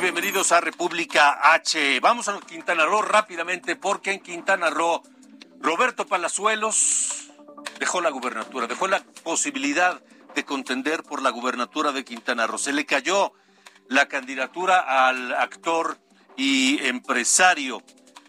Bienvenidos a República H. Vamos a Quintana Roo rápidamente porque en Quintana Roo Roberto Palazuelos dejó la gubernatura, dejó la posibilidad de contender por la gubernatura de Quintana Roo. Se le cayó la candidatura al actor y empresario,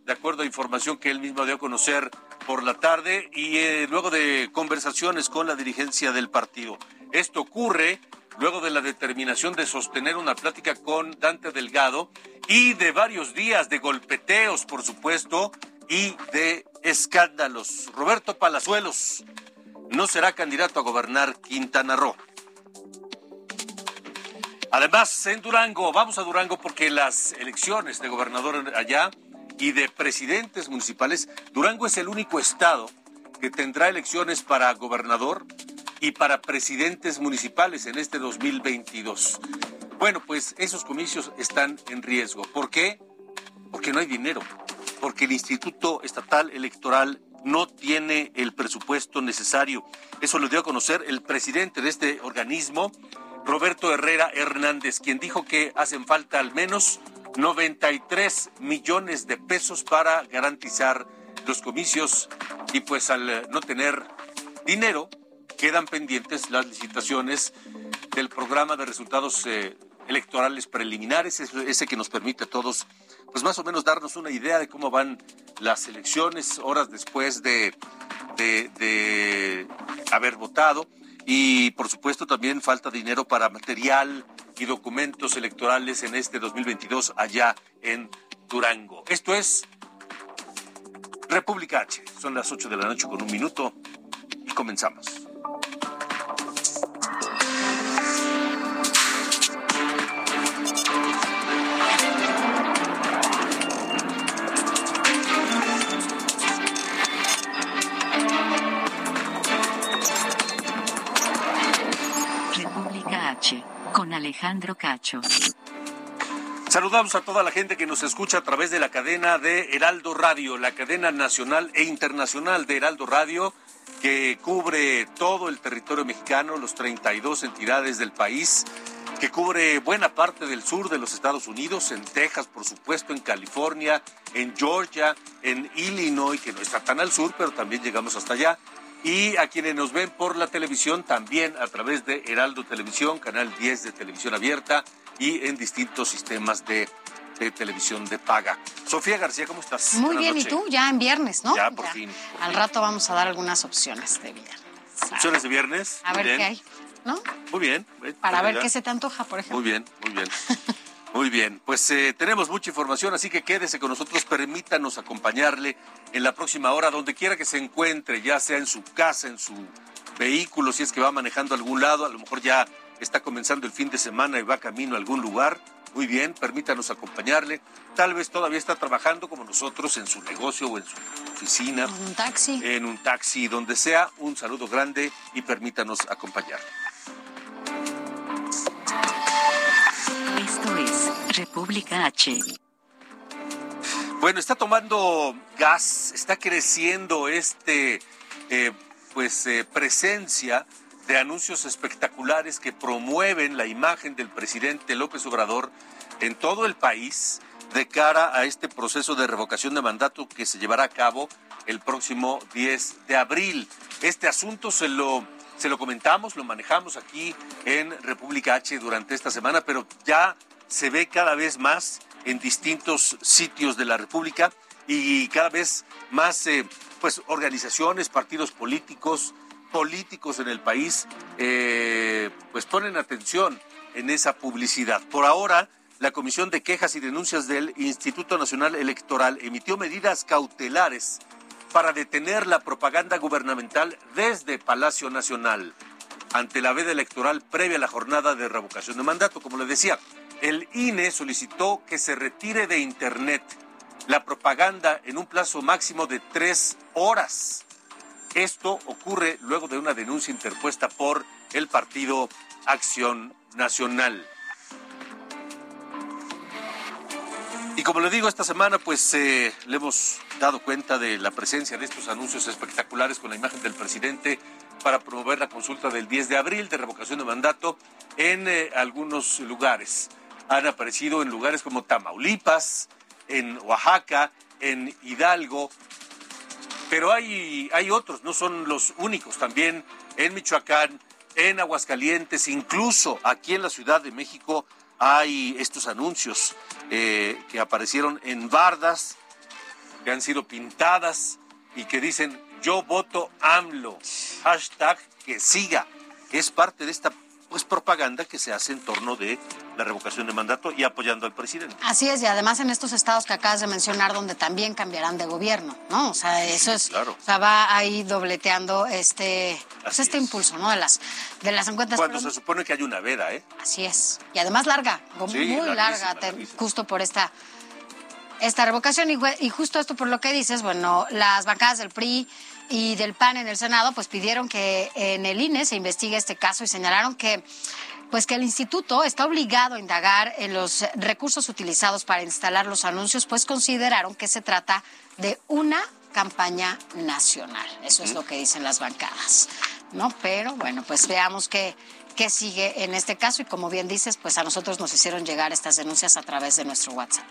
de acuerdo a información que él mismo dio a conocer por la tarde y eh, luego de conversaciones con la dirigencia del partido. Esto ocurre luego de la determinación de sostener una plática con Dante Delgado y de varios días de golpeteos, por supuesto, y de escándalos. Roberto Palazuelos no será candidato a gobernar Quintana Roo. Además, en Durango, vamos a Durango porque las elecciones de gobernador allá y de presidentes municipales, Durango es el único estado que tendrá elecciones para gobernador y para presidentes municipales en este 2022. Bueno, pues esos comicios están en riesgo. ¿Por qué? Porque no hay dinero porque el Instituto Estatal Electoral no tiene el presupuesto necesario. Eso lo dio a conocer el presidente de este organismo, Roberto Herrera Hernández, quien dijo que hacen falta al menos 93 millones de pesos para garantizar los comicios y pues al no tener dinero quedan pendientes las licitaciones del programa de resultados eh, electorales preliminares, ese que nos permite a todos pues más o menos darnos una idea de cómo van las elecciones horas después de, de, haber votado. Y por supuesto también falta dinero para material y documentos electorales en este 2022 allá en Durango. Esto es República H. Son las 8 de la noche con un minuto y comenzamos. Con Alejandro Cacho. Saludamos a toda la gente que nos escucha a través de la cadena de Heraldo Radio, la cadena nacional e internacional de Heraldo Radio, que cubre todo el territorio mexicano, los 32 entidades del país, que cubre buena parte del sur de los Estados Unidos, en Texas, por supuesto, en California, en Georgia, en Illinois, que no está tan al sur, pero también llegamos hasta allá, y a quienes nos ven por la televisión también a través de Heraldo Televisión, Canal 10 de Televisión Abierta y en distintos sistemas de, televisión de paga. Sofía García, ¿cómo estás? Muy bien, ¿y tú? Ya en viernes, ¿no? Ya, por fin. Al rato vamos a dar algunas opciones de viernes. ¿Opciones de viernes? A ver qué hay, ¿no? Muy bien. Para ver qué se te antoja, por ejemplo. Muy bien, muy bien. Muy bien, pues eh, tenemos mucha información, así que quédese con nosotros, permítanos acompañarle en la próxima hora, donde quiera que se encuentre, ya sea en su casa, en su vehículo, si es que va manejando a algún lado, a lo mejor ya está comenzando el fin de semana y va camino a algún lugar. Muy bien, permítanos acompañarle. Tal vez todavía está trabajando como nosotros en su negocio o en su oficina. En un taxi. En un taxi, donde sea. Un saludo grande y permítanos acompañarle. República H. Bueno, está tomando gas, está creciendo este, eh, pues, eh, presencia de anuncios espectaculares que promueven la imagen del presidente López Obrador en todo el país de cara a este proceso de revocación de mandato que se llevará a cabo el próximo 10 de abril. Este asunto se lo se lo comentamos, lo manejamos aquí en República H durante esta semana, pero ya se ve cada vez más en distintos sitios de la República y cada vez más eh, pues organizaciones, partidos políticos, políticos en el país, eh, pues ponen atención en esa publicidad. Por ahora, la Comisión de Quejas y Denuncias del Instituto Nacional Electoral emitió medidas cautelares para detener la propaganda gubernamental desde Palacio Nacional ante la veda electoral previa a la jornada de revocación de mandato. Como le decía, el INE solicitó que se retire de Internet la propaganda en un plazo máximo de tres horas. Esto ocurre luego de una denuncia interpuesta por el partido Acción Nacional. Y como le digo, esta semana pues eh, le hemos dado cuenta de la presencia de estos anuncios espectaculares con la imagen del presidente para promover la consulta del 10 de abril de revocación de mandato en eh, algunos lugares. Han aparecido en lugares como Tamaulipas, en Oaxaca, en Hidalgo, pero hay, hay otros, no son los únicos, también en Michoacán, en Aguascalientes, incluso aquí en la Ciudad de México hay estos anuncios eh, que aparecieron en bardas, que han sido pintadas y que dicen yo voto AMLO, hashtag que siga. Es parte de esta pues propaganda que se hace en torno de la revocación de mandato y apoyando al presidente. Así es, y además en estos estados que acabas de mencionar, donde también cambiarán de gobierno, ¿no? O sea, eso es, claro. o sea, va ahí dobleteando este, pues este impulso, ¿no? De las, de las encuestas. Cuando se supone que hay una veda, ¿eh? Así es, y además larga, muy larga, justo por esta esta revocación y, y, justo esto por lo que dices, bueno, las bancadas del PRI y del PAN en el Senado pues pidieron que en el INE se investigue este caso y señalaron que pues que el instituto está obligado a indagar en los recursos utilizados para instalar los anuncios, pues consideraron que se trata de una campaña nacional. Eso es lo que dicen las bancadas, ¿no? Pero bueno, pues veamos qué, qué sigue en este caso y como bien dices, pues a nosotros nos hicieron llegar estas denuncias a través de nuestro WhatsApp.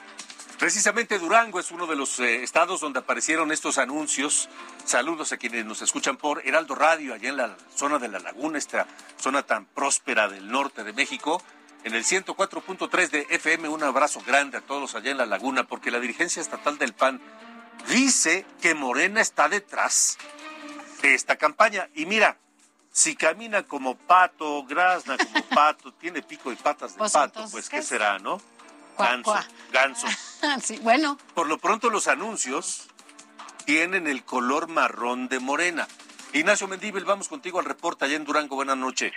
Precisamente Durango es uno de los eh, estados donde aparecieron estos anuncios. Saludos a quienes nos escuchan por Heraldo Radio, allá en la zona de la laguna, esta zona tan próspera del norte de México. En el 104.3 de FM, un abrazo grande a todos allá en la laguna, porque la dirigencia estatal del PAN dice que Morena está detrás de esta campaña. Y mira, si camina como pato, grasna como pato, tiene pico y patas de pues pato, pues ¿qué será, no? Ganso. Ganso. sí, bueno. Por lo pronto los anuncios tienen el color marrón de morena. Ignacio Mendíbel, vamos contigo al reporte allá en Durango. Buenas noches.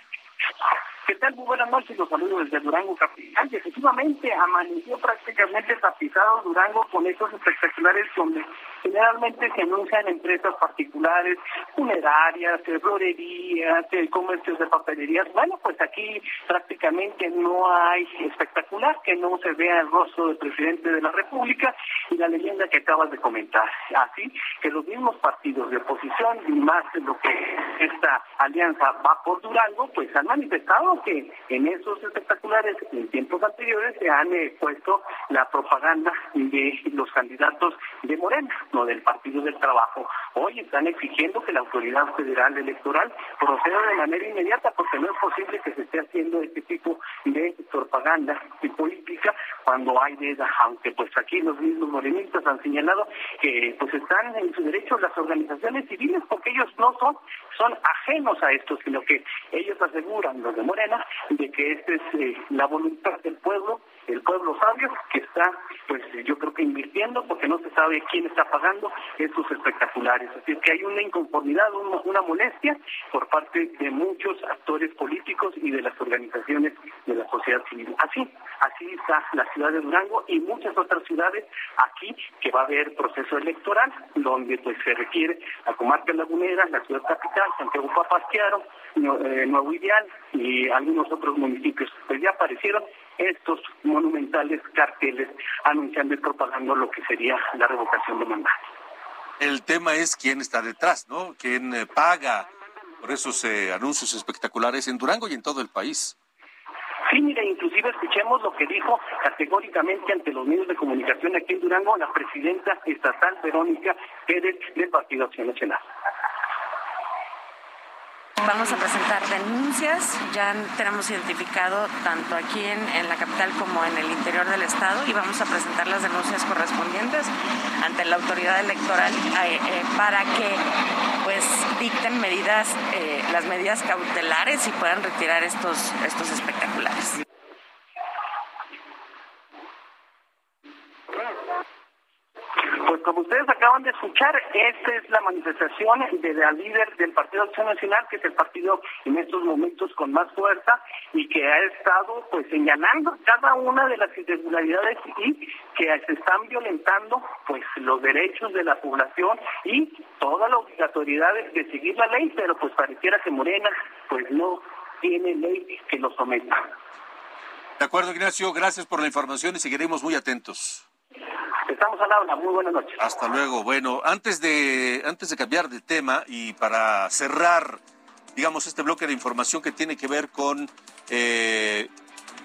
¿Qué tal? Muy buenas noches, los saludos desde Durango Capital. Efectivamente, amaneció prácticamente tapizado Durango con estos espectaculares donde generalmente se anuncian empresas particulares, funerarias, eh, florerías, eh, comercios de papelerías. Bueno, pues aquí prácticamente no hay espectacular que no se vea el rostro del presidente de la República y la leyenda que acabas de comentar. Así que los mismos partidos de oposición y más lo que esta alianza va por Durango, pues han manifestado que en esos espectaculares en tiempos anteriores se han puesto la propaganda de los candidatos de Morena del Partido del Trabajo. Hoy están exigiendo que la autoridad federal electoral proceda de manera inmediata porque no es posible que se esté haciendo este tipo de propaganda y política cuando hay veda, aunque pues aquí los mismos morenistas han señalado que pues están en su derecho las organizaciones civiles porque ellos no son, son ajenos a esto, sino que ellos aseguran, los de Morena, de que esta es eh, la voluntad del pueblo el pueblo sabio que está, pues yo creo que invirtiendo porque no se sabe quién está pagando estos espectaculares. Así es que hay una inconformidad, una, molestia por parte de muchos actores políticos y de las organizaciones de la sociedad civil. Así, así está la ciudad de Durango y muchas otras ciudades aquí que va a haber proceso electoral donde pues se requiere la comarca lagunera, la ciudad capital, Santiago Papasquiaro, eh, Nuevo Ideal y algunos otros municipios. Pues ya aparecieron estos monumentales carteles anunciando y propagando lo que sería la revocación de mandato. El tema es quién está detrás, ¿no? ¿Quién eh, paga por esos eh, anuncios espectaculares en Durango y en todo el país? Sí, mire, inclusive escuchemos lo que dijo categóricamente ante los medios de comunicación aquí en Durango la presidenta estatal Verónica Pérez del Partido Acción Nacional. Vamos a presentar denuncias, ya tenemos identificado tanto aquí en, la capital como en el interior del estado y vamos a presentar las denuncias correspondientes ante la autoridad electoral eh, eh, para que pues dicten medidas, eh, las medidas cautelares y puedan retirar estos, estos espectaculares. Como ustedes acaban de escuchar, esta es la manifestación de la líder del Partido Acción Nacional, que es el partido en estos momentos con más fuerza y que ha estado pues señalando cada una de las irregularidades y que se están violentando pues los derechos de la población y toda la obligatoriedad de seguir la ley, pero pues pareciera que Morena pues no tiene ley que lo someta. De acuerdo, Ignacio, gracias por la información y seguiremos muy atentos. Estamos al habla, muy buenas noches. Hasta luego. Bueno, antes de, antes de cambiar de tema y para cerrar, digamos, este bloque de información que tiene que ver con eh,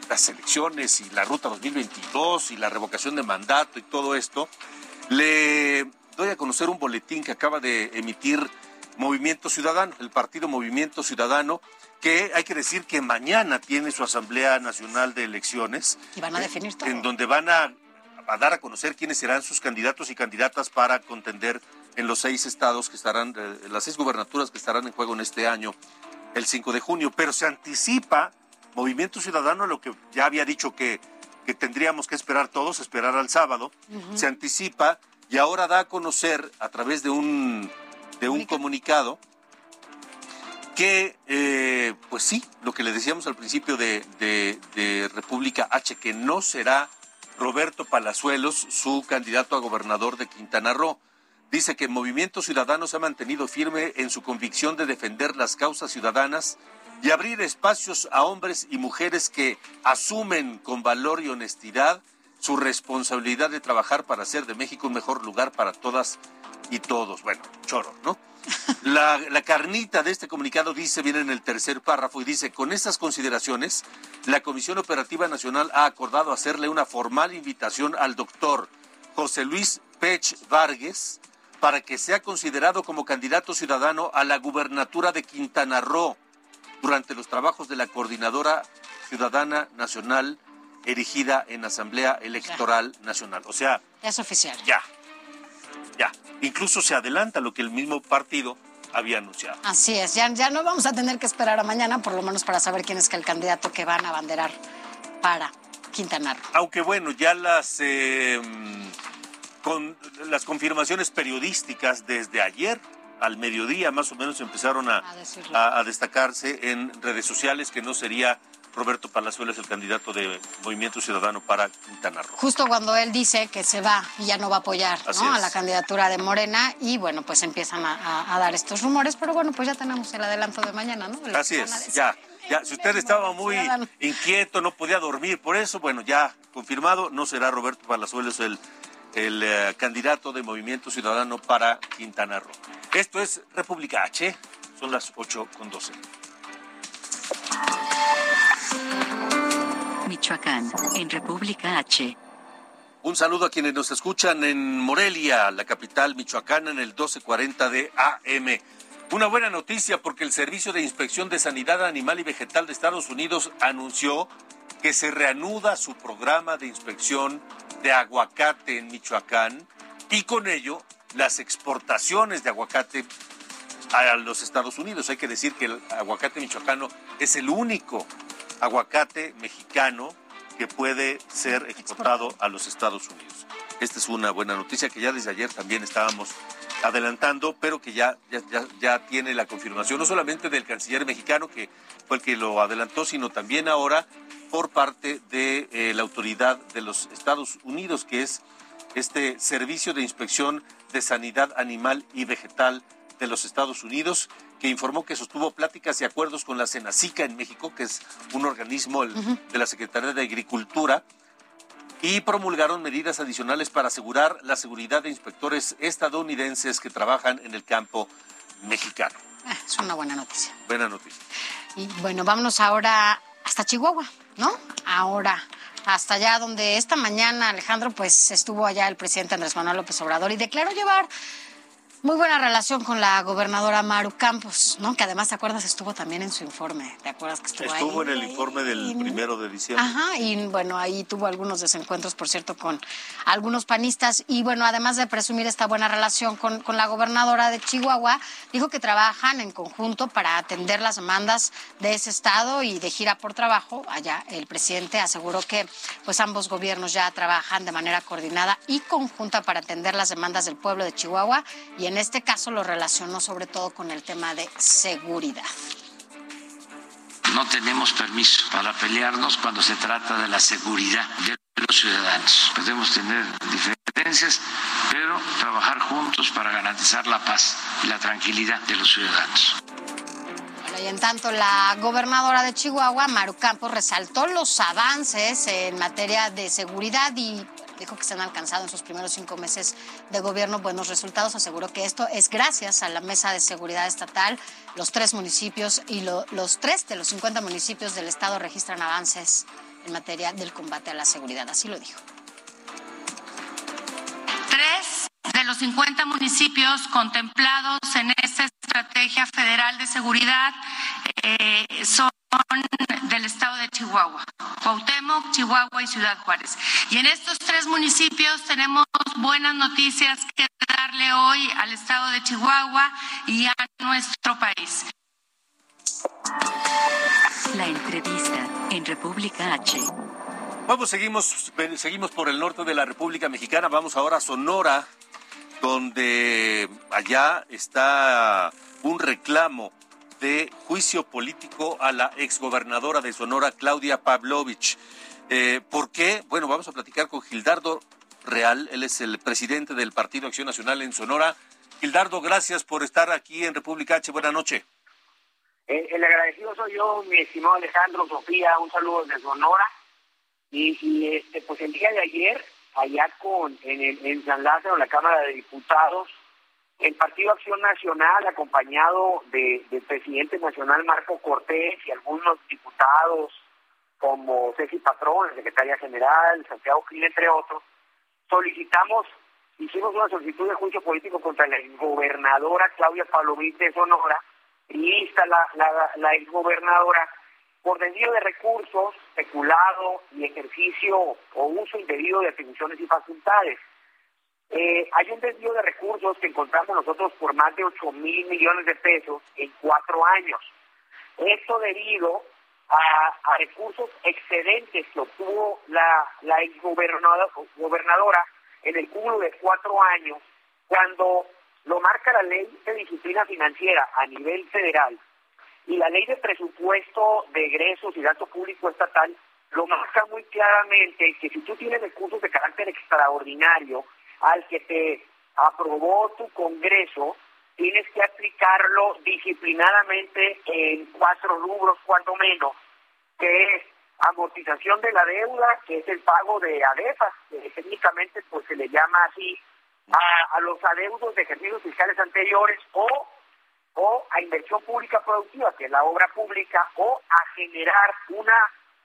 las elecciones y la ruta 2022 y la revocación de mandato y todo esto, le doy a conocer un boletín que acaba de emitir Movimiento Ciudadano, el partido Movimiento Ciudadano, que hay que decir que mañana tiene su Asamblea Nacional de Elecciones. Y van a definir todo. En donde van a, dar a conocer quiénes serán sus candidatos y candidatas para contender en los seis estados que estarán, eh, las seis gubernaturas que estarán en juego en este año, el 5 de junio. Pero se anticipa Movimiento Ciudadano lo que ya había dicho que, que tendríamos que esperar todos, esperar al sábado. Se anticipa y ahora da a conocer a través de un, de un comunicado que, eh, pues sí, lo que le decíamos al principio de, de, República H, que no será Roberto Palazuelos su candidato a gobernador de Quintana Roo. Dice que Movimiento Ciudadano se ha mantenido firme en su convicción de defender las causas ciudadanas y abrir espacios a hombres y mujeres que asumen con valor y honestidad su responsabilidad de trabajar para hacer de México un mejor lugar para todas y todos. Bueno, choro, ¿no? La, carnita de este comunicado dice, viene en el tercer párrafo y dice, con estas consideraciones, la Comisión Operativa Nacional ha acordado hacerle una formal invitación al doctor José Luis Pech Vargas para que sea considerado como candidato ciudadano a la gubernatura de Quintana Roo durante los trabajos de la Coordinadora Ciudadana Nacional erigida en Asamblea Electoral Nacional. O sea... es oficial. Ya, ya. Incluso se adelanta lo que el mismo partido había anunciado. Así es, ya, ya no vamos a tener que esperar a mañana, por lo menos para saber quién es el candidato que van a abanderar para Quintana Roo. Aunque bueno, ya las, eh, con, las confirmaciones periodísticas desde ayer al mediodía más o menos empezaron a, a destacarse en redes sociales que no sería Roberto Palazuelos, el candidato de Movimiento Ciudadano para Quintana Roo. Justo cuando él dice que se va y ya no va a apoyar a la candidatura de Morena y bueno, pues empiezan a, dar estos rumores, pero bueno, pues ya tenemos el adelanto de mañana, ¿no? Así es, ya. Ya, si usted estaba muy inquieto, no podía dormir, por eso, bueno, ya confirmado, no será Roberto Palazuelos el, el eh, candidato de Movimiento Ciudadano para Quintana Roo. Esto es República H, son las 8 con 12. Michoacán, en República H. Un saludo a quienes nos escuchan en Morelia, la capital michoacana, en el 1240 de AM. Una buena noticia porque el Servicio de Inspección de Sanidad Animal y Vegetal de Estados Unidos anunció que se reanuda su programa de inspección de aguacate en Michoacán y con ello las exportaciones de aguacate a los Estados Unidos. Hay que decir que el aguacate michoacano es el único aguacate mexicano que puede ser exportado a los Estados Unidos. Esta es una buena noticia que ya desde ayer también estábamos adelantando, pero que ya, ya, ya, tiene la confirmación, no solamente del canciller mexicano, que fue el que lo adelantó, sino también ahora por parte de eh, la autoridad de los Estados Unidos, que es este Servicio de Inspección de Sanidad Animal y Vegetal de los Estados Unidos, que informó que sostuvo pláticas y acuerdos con la Senacica en México, que es un organismo de la Secretaría de Agricultura, y promulgaron medidas adicionales para asegurar la seguridad de inspectores estadounidenses que trabajan en el campo mexicano. Ah, es una buena noticia. Buena noticia. Y bueno, vámonos ahora hasta Chihuahua, ¿no? Ahora hasta allá donde esta mañana Alejandro pues estuvo allá el presidente Andrés Manuel López Obrador y declaró llevar Muy buena relación con la gobernadora Maru Campos, ¿no? Que además, ¿te acuerdas? Estuvo también en su informe. ¿Te acuerdas que estuvo, ahí? Estuvo en el informe del primero de diciembre. Ajá, y bueno, ahí tuvo algunos desencuentros, por cierto, con algunos panistas. Y bueno, además de presumir esta buena relación con, con la gobernadora de Chihuahua, dijo que trabajan en conjunto para atender las demandas de ese estado y de gira por trabajo. Allá el presidente aseguró que pues ambos gobiernos ya trabajan de manera coordinada y conjunta para atender las demandas del pueblo de Chihuahua y en este caso lo relacionó sobre todo con el tema de seguridad. No tenemos permiso para pelearnos cuando se trata de la seguridad de los ciudadanos. Podemos tener diferencias, pero trabajar juntos para garantizar la paz y la tranquilidad de los ciudadanos. y en tanto, la gobernadora de Chihuahua, Maru Campos, resaltó los avances en materia de seguridad y dijo que se han alcanzado en sus primeros cinco meses de gobierno buenos resultados. Aseguró que esto es gracias a la Mesa de Seguridad Estatal. Los tres municipios y los tres de los 50 municipios del Estado registran avances en materia del combate a la seguridad. Así lo dijo. Tres de los 50 municipios contemplados en esta estrategia federal de seguridad eh, son del estado de Chihuahua, Cuauhtémoc, Chihuahua y Ciudad Juárez. Y en estos tres municipios tenemos buenas noticias que darle hoy al estado de Chihuahua y a nuestro país. La entrevista en República H. Vamos, seguimos, seguimos por el norte de la República Mexicana. Vamos ahora a Sonora, donde allá está un reclamo de juicio político a la exgobernadora de Sonora, Claudia Pavlovich. Eh, ¿Por qué? Bueno, vamos a platicar con Gildardo Real, él es el presidente del Partido Acción Nacional en Sonora. Gildardo, gracias por estar aquí en República H. Buenas noches. El agradecido soy yo, mi estimado Alejandro, Sofía, un saludo desde Sonora. Y, este, pues el día de ayer, allá con, en, en San Lázaro, en la Cámara de Diputados, el Partido Acción Nacional, acompañado de, del presidente nacional Marco Cortés y algunos diputados como Ceci Patrón, secretaria general, Santiago Gil, entre otros, solicitamos, hicimos una solicitud de juicio político contra la exgobernadora Claudia Palovite de Sonora, y está la, la, la exgobernadora por desvío de recursos, especulado y ejercicio o uso indebido de atribuciones y facultades. Eh, hay un desvío de recursos que encontramos nosotros por más de 8 mil millones de pesos en cuatro años. Esto debido a, recursos excedentes que obtuvo la, la ex gobernadora en el cúmulo de cuatro años, cuando lo marca la ley de disciplina financiera a nivel federal y la ley de presupuesto de egresos y gasto público estatal lo marca muy claramente que si tú tienes recursos de carácter extraordinario, al que te aprobó tu Congreso, tienes que aplicarlo disciplinadamente en cuatro rubros, cuando menos, que es amortización de la deuda, que es el pago de ADEFA, que técnicamente pues se le llama así a, a los adeudos de ejercicios fiscales anteriores o, o a inversión pública productiva, que es la obra pública, o a generar una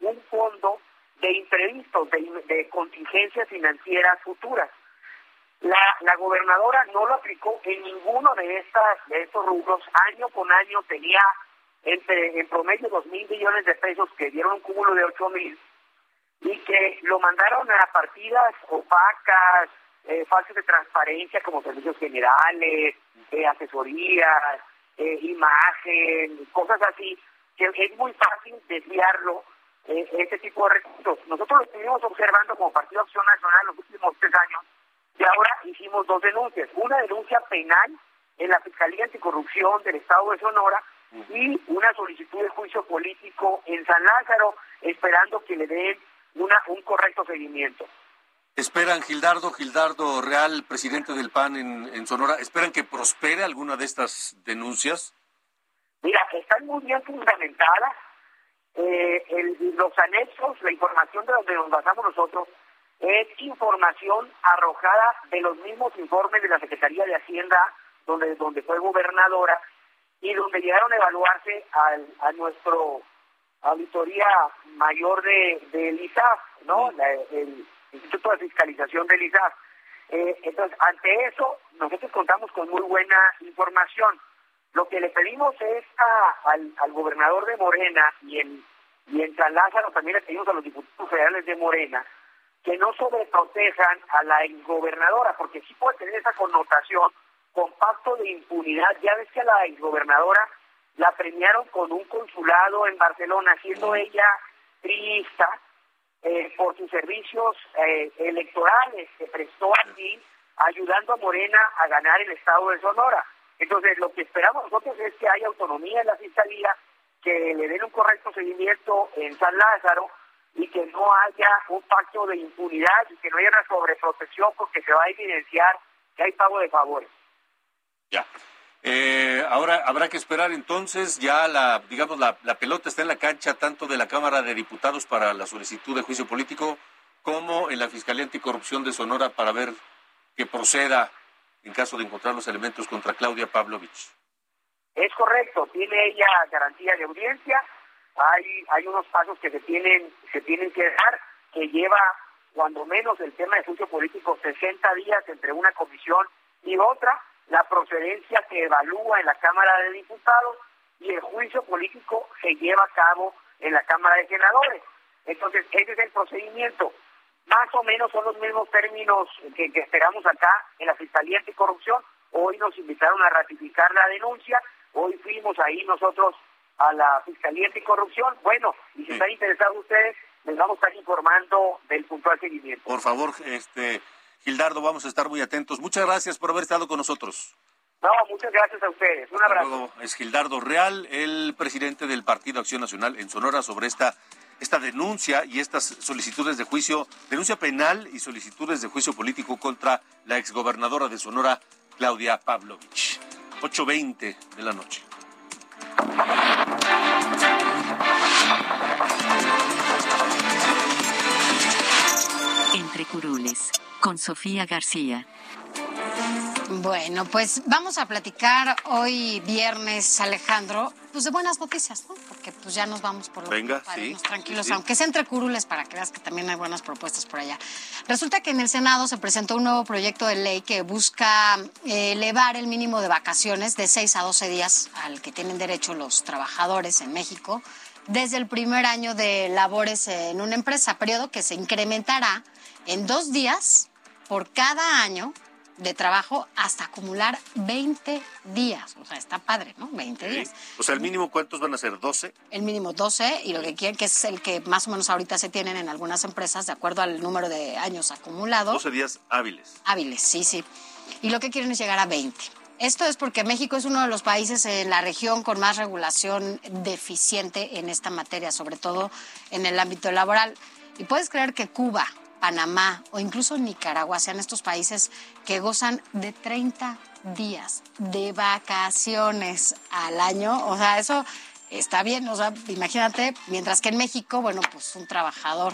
un fondo de imprevistos, de, contingencias financieras futuras. La, la gobernadora no lo aplicó en ninguno de, estas, de estos rubros. Año con año tenía entre en promedio dos mil millones de pesos que dieron un cúmulo de ocho mil y que lo mandaron a partidas opacas, eh, falsas de transparencia como servicios generales, eh, asesorías, eh, imagen, cosas así, que es muy fácil desviarlo, eh, ese tipo de recursos. Nosotros lo estuvimos observando como Partido Acción Nacional los últimos tres años y ahora hicimos dos denuncias. Una denuncia penal en la Fiscalía Anticorrupción del Estado de Sonora y una solicitud de juicio político en San Lázaro, esperando que le den una, un correcto seguimiento. ¿Esperan, Gildardo, Gildardo Real, presidente del PAN en, Sonora, esperan que prospere alguna de estas denuncias? Mira, están muy bien fundamentadas. Eh, los anexos, la información de donde nos basamos nosotros, es información arrojada de los mismos informes de la Secretaría de Hacienda, donde, donde fue gobernadora, y donde llegaron a evaluarse al, a nuestro auditoría mayor de, de ISAF, ¿no? el Instituto de Fiscalización del ISAF. Eh, entonces, ante eso, nosotros contamos con muy buena información. Lo que le pedimos es al, gobernador de Morena y en, y en San Lázaro también le pedimos a los diputados federales de Morena que no sobreprotejan a la exgobernadora, porque sí puede tener esa connotación con pacto de impunidad. Ya ves que a la exgobernadora la premiaron con un consulado en Barcelona, siendo ella priista eh, por sus servicios eh, electorales que prestó aquí, ayudando a Morena a ganar el estado de Sonora. Entonces, lo que esperamos nosotros es que haya autonomía en la fiscalía, que le den un correcto seguimiento en San Lázaro y que no haya un pacto de impunidad y que no haya una sobreprotección porque se va a evidenciar que hay pago de favores. Ya. Eh, ahora habrá que esperar entonces, ya la, digamos, la, pelota está en la cancha tanto de la Cámara de Diputados para la solicitud de juicio político como en la Fiscalía Anticorrupción de Sonora para ver que proceda en caso de encontrar los elementos contra Claudia Pavlovich. Es correcto, tiene ella garantía de audiencia, hay, hay unos pasos que se tienen, se tienen que dar, que lleva cuando menos el tema de juicio político 60 días entre una comisión y otra, la procedencia que evalúa en la Cámara de Diputados y el juicio político se lleva a cabo en la Cámara de Senadores. Entonces, ese es el procedimiento. Más o menos son los mismos términos que, esperamos acá en la Fiscalía Anticorrupción. Hoy nos invitaron a ratificar la denuncia. Hoy fuimos ahí nosotros a la Fiscalía Anticorrupción. Bueno, y si están interesados ustedes, les vamos a estar informando del puntual seguimiento. Por favor, este Gildardo, vamos a estar muy atentos. Muchas gracias por haber estado con nosotros. No, muchas gracias a ustedes. Un abrazo. Luego es Gildardo Real, el presidente del Partido Acción Nacional en Sonora sobre esta esta denuncia y estas solicitudes de juicio, denuncia penal y solicitudes de juicio político contra la exgobernadora de Sonora, Claudia Pavlovich. 8.20 de la noche. Entre curules con Sofía García. Bueno, pues vamos a platicar hoy viernes, Alejandro, pues de buenas noticias, ¿no? Porque pues ya nos vamos por lo Venga, sí, tranquilos, aunque sea entre curules para que veas que también hay buenas propuestas por allá. Resulta que en el Senado se presentó un nuevo proyecto de ley que busca eh, elevar el mínimo de vacaciones de 6 a 12 días al que tienen derecho los trabajadores en México desde el primer año de labores en una empresa, periodo que se incrementará en dos días por cada año de trabajo hasta acumular 20 días. O sea, está padre, ¿no? 20 días. O sea, el mínimo, ¿cuántos van a ser? ¿12? El mínimo 12 y lo que quieren, que es el que más o menos ahorita se tienen en algunas empresas, de acuerdo al número de años acumulados. 12 días hábiles. Hábiles, sí, sí. Y lo que quieren es llegar a 20. Esto es porque México es uno de los países en la región con más regulación deficiente en esta materia, sobre todo en el ámbito laboral. Y puedes creer que Cuba, Panamá o incluso Nicaragua sean estos países que gozan de 30 días de vacaciones al año. O sea, eso está bien. O sea, imagínate, mientras que en México, bueno, pues un trabajador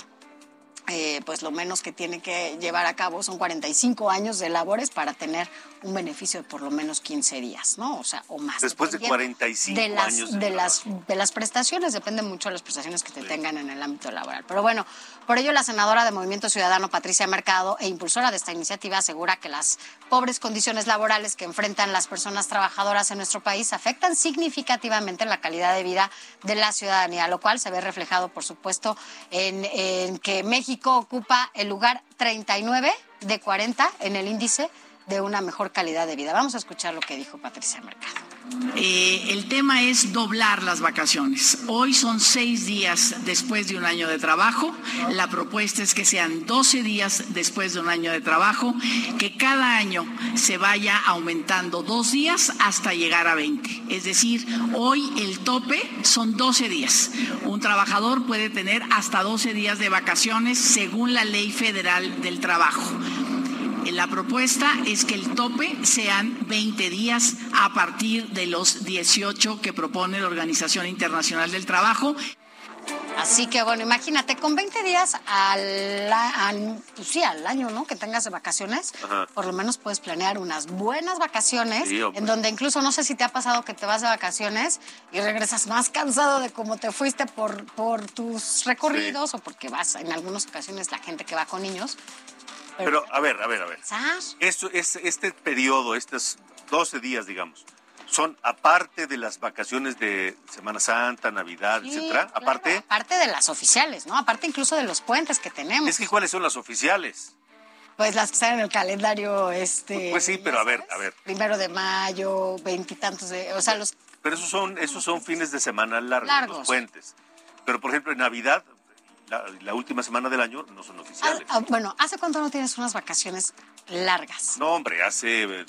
eh, pues lo menos que tiene que llevar a cabo son 45 años de labores para tener un beneficio de por lo menos 15 días, ¿no? O sea, o más. Después de 45 de las, años. De, las, de las prestaciones, depende mucho de las prestaciones que te tengan en el ámbito laboral. Pero bueno, por ello la senadora de Movimiento Ciudadano, Patricia Mercado, e impulsora de esta iniciativa, asegura que las pobres condiciones laborales que enfrentan las personas trabajadoras en nuestro país afectan significativamente la calidad de vida de la ciudadanía, lo cual se ve reflejado, por supuesto, en, en que México ocupa el lugar 39 de 40 en el índice de una mejor calidad de vida. Vamos a escuchar lo que dijo Patricia Mercado. Eh, el tema es doblar las vacaciones. Hoy son seis días después de un año de trabajo. La propuesta es que sean 12 días después de un año de trabajo, que cada año se vaya aumentando dos días hasta llegar a 20. Es decir, hoy el tope son 12 días. Un trabajador puede tener hasta 12 días de vacaciones según la ley federal del trabajo. La propuesta es que el tope sean 20 días a partir de los 18 que propone la Organización Internacional del Trabajo. Así que bueno, imagínate, con 20 días al, pues sí, al año, ¿no? Que tengas de vacaciones, por lo menos puedes planear unas buenas vacaciones, en donde incluso no sé si te ha pasado que te vas de vacaciones y regresas más cansado de cómo te fuiste por, por tus recorridos o porque vas, en algunas ocasiones la gente que va con niños, Pero, a ver, a ver, a ver. Esto, es, este periodo, estos 12 días, digamos, son aparte de las vacaciones de Semana Santa, Navidad, etcétera. Aparte. Aparte de las oficiales, ¿no? Aparte incluso de los puentes que tenemos. Es que ¿cuáles son las oficiales? Pues las que están en el calendario, este. Pues sí, pero a ver, a ver. Primero de mayo, veintitantos de, o sea, los. Pero esos son, esos son fines de semana largos, los puentes. Pero por ejemplo en Navidad, la, última semana del año no son oficiales. Ah, ah, bueno, ¿hace cuánto no tienes unas vacaciones largas? No, hombre, hace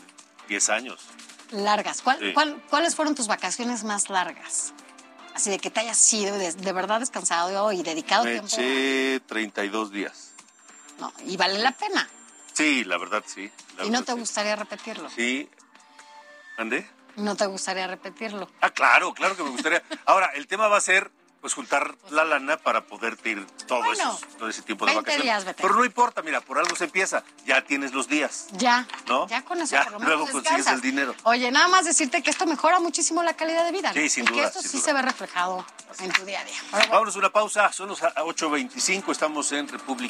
10 eh, años. Largas. ¿Cuáles fueron tus vacaciones más largas? Así de que te hayas sido de, verdad descansado y dedicado Me tiempo. Eché 32 días. No, y vale la pena. Sí, la verdad sí. ¿Y no te gustaría repetirlo? Sí. ¿Ande? ¿No te gustaría repetirlo? Ah, claro, claro que me gustaría. Ahora, el tema va a ser pues juntar la lana para poderte ir todo, todo ese tiempo de vacaciones. Pero no importa, mira, por algo se empieza. Ya tienes los días. Ya. ¿No? Ya con eso por lo menos Luego consigues el dinero. Oye, nada más decirte que esto mejora muchísimo la calidad de vida. Sí, sin duda. Que esto sí se ve reflejado en tu día a día. Vámonos a una pausa. Son las 8.25. Estamos en República.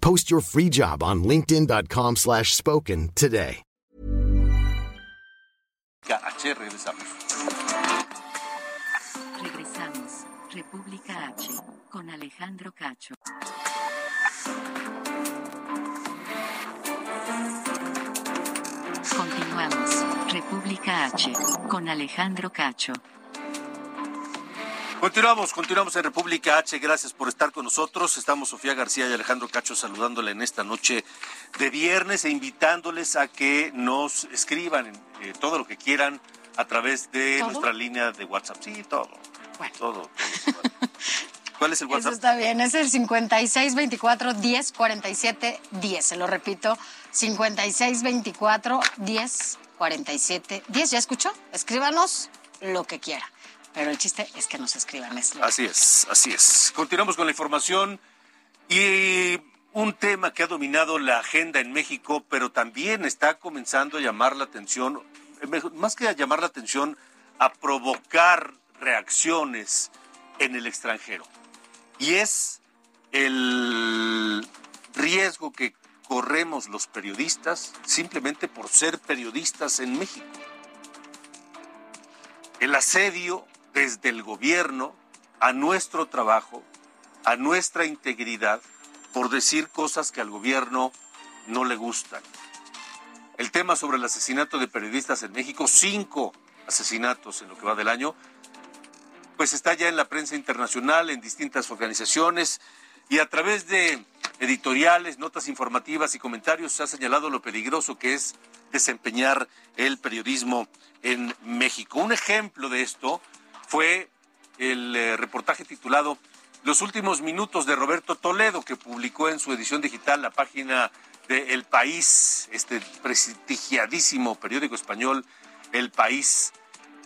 Post your free job on linkedin.com slash spoken today. H, regresamos. Regresamos. República H con Alejandro Cacho. Continuamos. República H con Alejandro Cacho. Continuamos, continuamos en República H. Gracias por estar con nosotros. Estamos Sofía García y Alejandro Cacho saludándole en esta noche de viernes e invitándoles a que nos escriban eh, todo lo que quieran a través de nuestra línea de WhatsApp. Sí, todo. Bueno. Todo. ¿Cuál es el WhatsApp? Eso está bien, es el 5624 1047 10. Se lo repito, 5624 1047 10. ¿Ya escuchó? Escríbanos lo que quiera. Pero el chiste es que nos escriban eso. Así es, así es. Continuamos con la información y un tema que ha dominado la agenda en México, pero también está comenzando a llamar la atención, más que a llamar la atención, a provocar reacciones en el extranjero. Y es el riesgo que corremos los periodistas simplemente por ser periodistas en México. El asedio desde el gobierno a nuestro trabajo, a nuestra integridad, por decir cosas que al gobierno no le gustan. El tema sobre el asesinato de periodistas en México, cinco asesinatos en lo que va del año, pues está ya en la prensa internacional, en distintas organizaciones y a través de editoriales, notas informativas y comentarios se ha señalado lo peligroso que es desempeñar el periodismo en México. Un ejemplo de esto fue el eh, reportaje titulado Los últimos minutos de Roberto Toledo, que publicó en su edición digital la página de El País, este prestigiadísimo periódico español El País,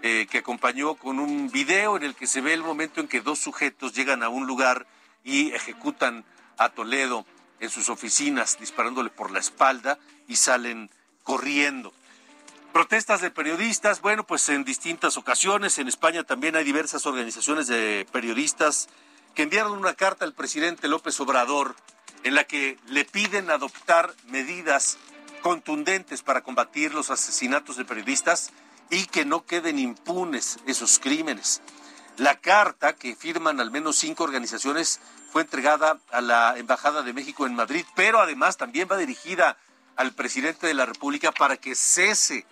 eh, que acompañó con un video en el que se ve el momento en que dos sujetos llegan a un lugar y ejecutan a Toledo en sus oficinas disparándole por la espalda y salen corriendo. Protestas de periodistas, bueno, pues en distintas ocasiones. En España también hay diversas organizaciones de periodistas que enviaron una carta al presidente López Obrador en la que le piden adoptar medidas contundentes para combatir los asesinatos de periodistas y que no queden impunes esos crímenes. La carta, que firman al menos cinco organizaciones, fue entregada a la Embajada de México en Madrid, pero además también va dirigida al presidente de la República para que cese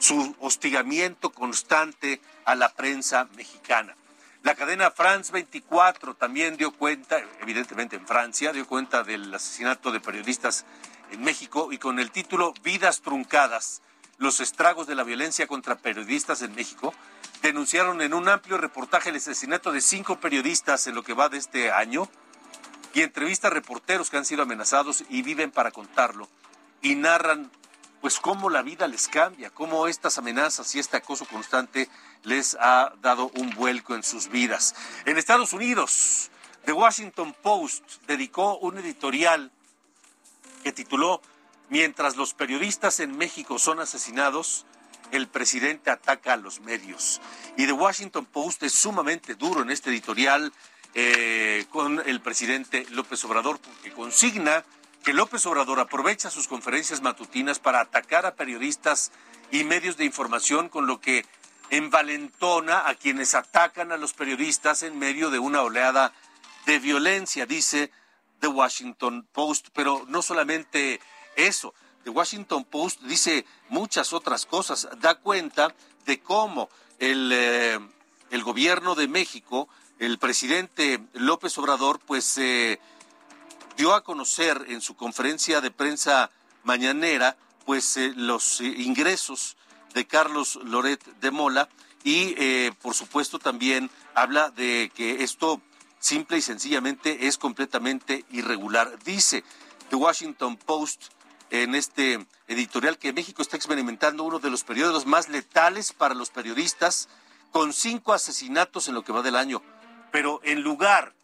su hostigamiento constante a la prensa mexicana. La cadena France 24 también dio cuenta, evidentemente en Francia, dio cuenta del asesinato de periodistas en México y con el título Vidas truncadas, los estragos de la violencia contra periodistas en México, denunciaron en un amplio reportaje el asesinato de cinco periodistas en lo que va de este año y entrevista a reporteros que han sido amenazados y viven para contarlo y narran pues cómo la vida les cambia, cómo estas amenazas y este acoso constante les ha dado un vuelco en sus vidas. En Estados Unidos, The Washington Post dedicó un editorial que tituló Mientras los periodistas en México son asesinados, el presidente ataca a los medios. Y The Washington Post es sumamente duro en este editorial eh, con el presidente López Obrador, porque consigna que López Obrador aprovecha sus conferencias matutinas para atacar a periodistas y medios de información, con lo que envalentona a quienes atacan a los periodistas en medio de una oleada de violencia, dice The Washington Post. Pero no solamente eso, The Washington Post dice muchas otras cosas, da cuenta de cómo el, eh, el gobierno de México, el presidente López Obrador, pues... Eh, dio a conocer en su conferencia de prensa mañanera pues eh, los eh, ingresos de Carlos Loret de Mola y eh, por supuesto también habla de que esto simple y sencillamente es completamente irregular. Dice The Washington Post en este editorial que México está experimentando uno de los periodos más letales para los periodistas con cinco asesinatos en lo que va del año. Pero en lugar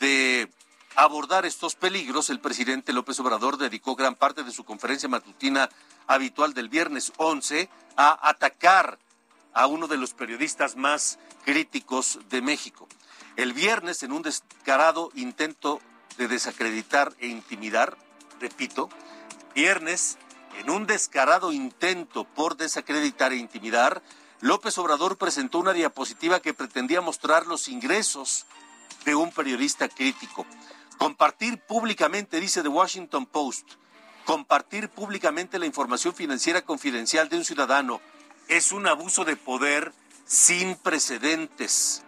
de abordar estos peligros, el presidente López Obrador dedicó gran parte de su conferencia matutina habitual del viernes 11 a atacar a uno de los periodistas más críticos de México. El viernes, en un descarado intento de desacreditar e intimidar, repito, viernes, en un descarado intento por desacreditar e intimidar, López Obrador presentó una diapositiva que pretendía mostrar los ingresos de un periodista crítico. Compartir públicamente, dice The Washington Post, compartir públicamente la información financiera confidencial de un ciudadano es un abuso de poder sin precedentes.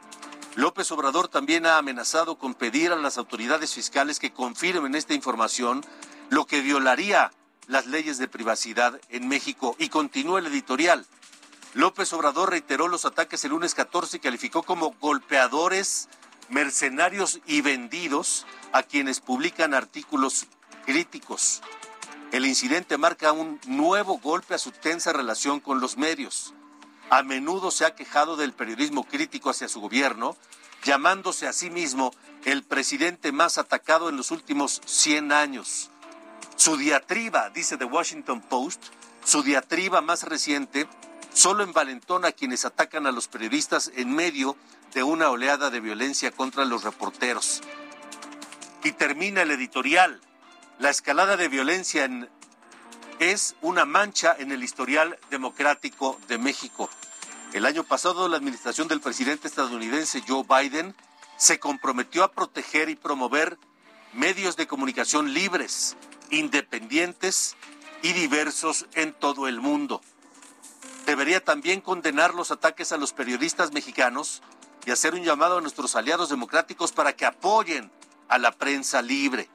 López Obrador también ha amenazado con pedir a las autoridades fiscales que confirmen esta información, lo que violaría las leyes de privacidad en México. Y continúa el editorial. López Obrador reiteró los ataques el lunes 14 y calificó como golpeadores mercenarios y vendidos a quienes publican artículos críticos. El incidente marca un nuevo golpe a su tensa relación con los medios. A menudo se ha quejado del periodismo crítico hacia su gobierno, llamándose a sí mismo el presidente más atacado en los últimos 100 años. Su diatriba, dice The Washington Post, su diatriba más reciente solo envalentona a quienes atacan a los periodistas en medio de una oleada de violencia contra los reporteros. Y termina el editorial. La escalada de violencia es una mancha en el historial democrático de México. El año pasado la administración del presidente estadounidense Joe Biden se comprometió a proteger y promover medios de comunicación libres, independientes y diversos en todo el mundo. Debería también condenar los ataques a los periodistas mexicanos y hacer un llamado a nuestros aliados democráticos para que apoyen a la prensa libre.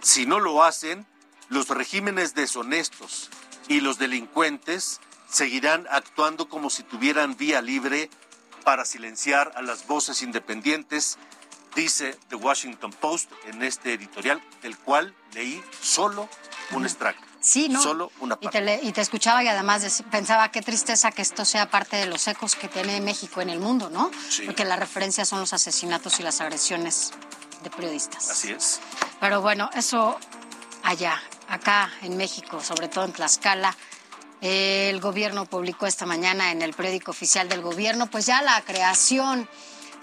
Si no lo hacen, los regímenes deshonestos y los delincuentes seguirán actuando como si tuvieran vía libre para silenciar a las voces independientes, dice The Washington Post en este editorial, del cual leí solo un extracto. Sí, ¿no? Solo una parte. Y te, y te escuchaba y además pensaba qué tristeza que esto sea parte de los ecos que tiene México en el mundo, ¿no? Porque la referencia son los asesinatos y las agresiones de periodistas. Así es. Pero bueno, eso allá, acá en México, sobre todo en Tlaxcala, el gobierno publicó esta mañana en el periódico oficial del gobierno, pues ya la creación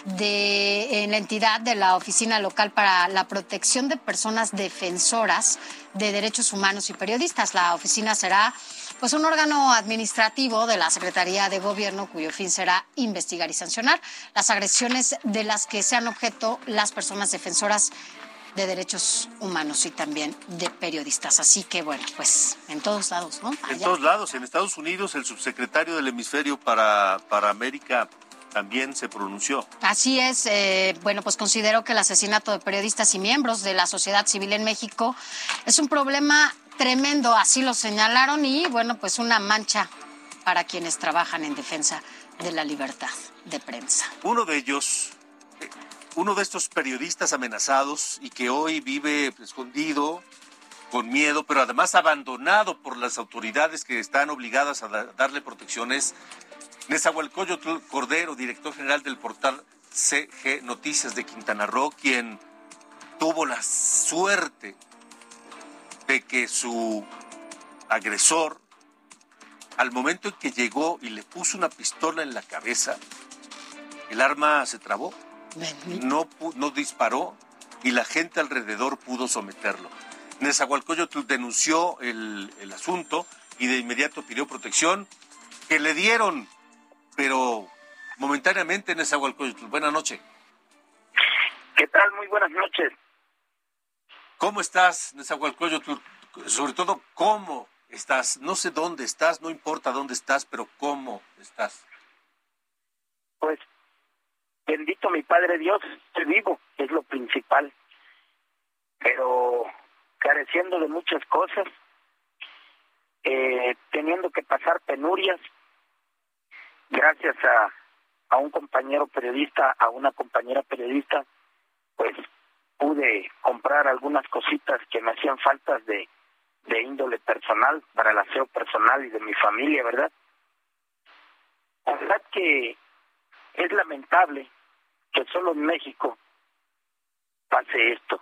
de en la entidad de la Oficina Local para la Protección de Personas Defensoras de Derechos Humanos y Periodistas. La oficina será pues un órgano administrativo de la Secretaría de Gobierno cuyo fin será investigar y sancionar las agresiones de las que sean objeto las personas defensoras de derechos humanos y también de periodistas. Así que bueno, pues en todos lados, ¿no? En todos lados. En Estados Unidos, el subsecretario del hemisferio para, para América también se pronunció. Así es. Eh, bueno, pues considero que el asesinato de periodistas y miembros de la sociedad civil en México es un problema tremendo, así lo señalaron, y bueno, pues una mancha para quienes trabajan en defensa de la libertad de prensa. Uno de ellos, uno de estos periodistas amenazados y que hoy vive escondido con miedo, pero además abandonado por las autoridades que están obligadas a darle protecciones. Nezahualcóyotl Cordero, director general del portal CG Noticias de Quintana Roo, quien tuvo la suerte de que su agresor, al momento en que llegó y le puso una pistola en la cabeza, el arma se trabó, no, no disparó y la gente alrededor pudo someterlo. Nezahualcóyotl denunció el, el asunto y de inmediato pidió protección que le dieron, pero momentáneamente Nezahualcóyotl. Buenas noches. ¿Qué tal? Muy buenas noches. ¿Cómo estás, Nezahualcóyotl? Sobre todo, ¿cómo estás? No sé dónde estás, no importa dónde estás, pero ¿cómo estás? Pues, bendito mi Padre Dios, estoy vivo, es lo principal. Pero careciendo de muchas cosas, eh, teniendo que pasar penurias, gracias a, a un compañero periodista, a una compañera periodista, pues pude comprar algunas cositas que me hacían faltas de, de índole personal, para el aseo personal y de mi familia, ¿verdad? La verdad que es lamentable que solo en México pase esto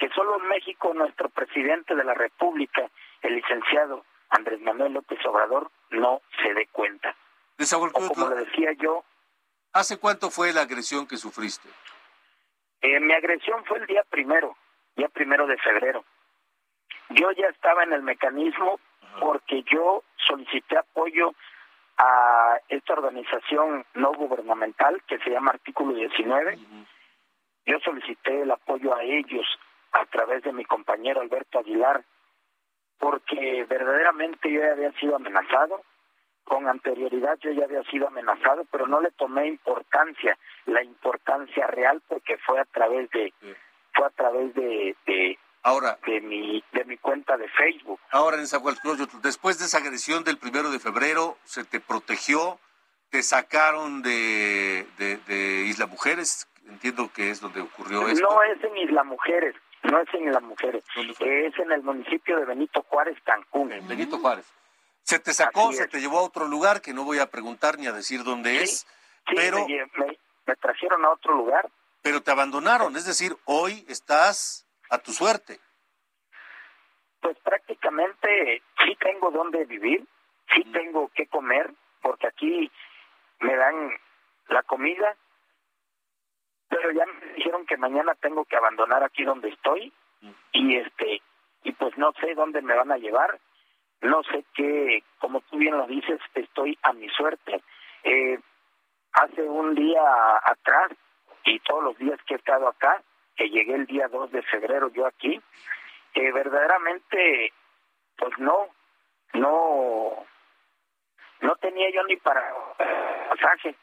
que solo en México nuestro presidente de la República, el licenciado Andrés Manuel López Obrador, no se dé cuenta. como le decía yo. ¿Hace cuánto fue la agresión que sufriste? Eh, mi agresión fue el día primero, día primero de febrero. Yo ya estaba en el mecanismo porque yo solicité apoyo a esta organización no gubernamental que se llama Artículo 19. Yo solicité el apoyo a ellos a través de mi compañero Alberto Aguilar, porque verdaderamente yo había sido amenazado, con anterioridad yo ya había sido amenazado, pero no le tomé importancia, la importancia real, porque fue a través de, fue a través de, de Ahora, de mi, de mi cuenta de Facebook. Ahora, en después de esa agresión del primero de febrero, se te protegió, te sacaron de, de, Isla Mujeres, entiendo que es donde ocurrió esto. No es en Isla Mujeres, no es en las mujeres, es en el municipio de Benito Juárez, Cancún. Benito Juárez. Se te sacó, se te llevó a otro lugar que no voy a preguntar ni a decir dónde es, pero me, trajeron a otro lugar. Pero te abandonaron, es decir, hoy estás a tu suerte. Pues prácticamente sí tengo dónde vivir, sí tengo que comer, porque aquí me dan la comida, pero ya me dijeron que mañana tengo que abandonar aquí donde estoy y este y pues no sé dónde me van a llevar no sé qué como tú bien lo dices estoy a mi suerte. Eh, hace un día atrás y todos los días que he estado acá que llegué el día 2 de febrero yo aquí que verdaderamente pues no no no tenía yo ni para pasaje.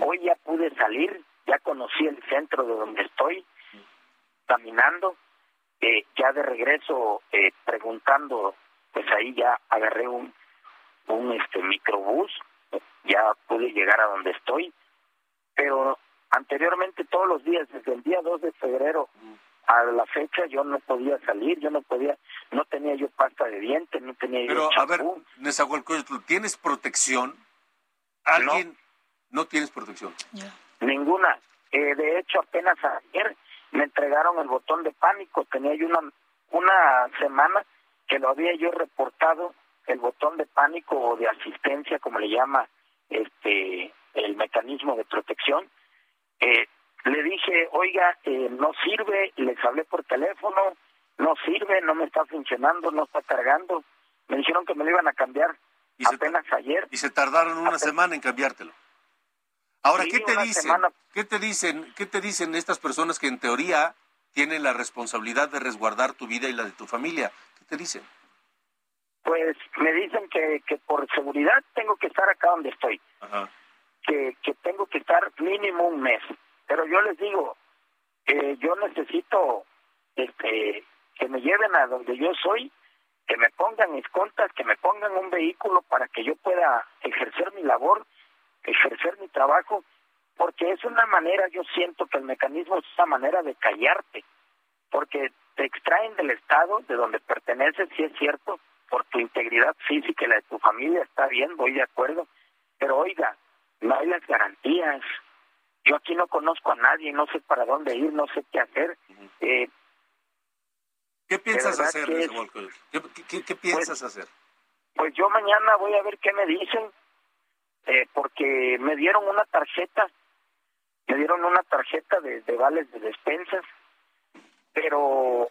Hoy ya pude salir ya conocí el centro de donde estoy, caminando, eh, ya de regreso eh, preguntando, pues ahí ya agarré un, un este microbús, ya pude llegar a donde estoy, pero anteriormente todos los días, desde el día 2 de febrero a la fecha, yo no podía salir, yo no podía, no tenía yo pasta de dientes, no tenía pero, yo a ver, Nezahualcóyotl, ¿tienes protección? ¿Alguien no, tienes protección? Ninguna. Eh, de hecho, apenas ayer me entregaron el botón de pánico. Tenía yo una, una semana que lo había yo reportado, el botón de pánico o de asistencia, como le llama este el mecanismo de protección. Eh, le dije, oiga, eh, no sirve, les hablé por teléfono, no sirve, no me está funcionando, no está cargando. Me dijeron que me lo iban a cambiar apenas ayer. Y se tardaron una semana en cambiártelo. Ahora, ¿qué te dicen? ¿Qué te dicen? ¿Qué te dicen estas personas que en teoría tienen la responsabilidad de resguardar tu vida y la de tu familia? ¿Qué te dicen? Pues me dicen que, que por seguridad tengo que estar acá donde estoy. Que, que tengo que estar mínimo un mes. Pero yo les digo, eh, yo necesito este, que me lleven a donde yo soy, que me pongan escoltas, que me pongan un vehículo para que yo pueda ejercer mi labor ejercer mi trabajo, porque es una manera, yo siento que el mecanismo es una manera de callarte, porque te extraen del Estado de donde perteneces, sí es cierto, por tu integridad física y la de tu familia, está bien, voy de acuerdo, pero oiga, no hay las garantías. Yo aquí no conozco a nadie, no sé para dónde ir, no sé qué hacer. eh, ¿Qué piensas hacer, que ¿Qué, qué, qué, piensas hacer? Pues yo mañana voy a ver qué me dicen, eh, porque me dieron una tarjeta, me dieron una tarjeta de, de vales de despensas, pero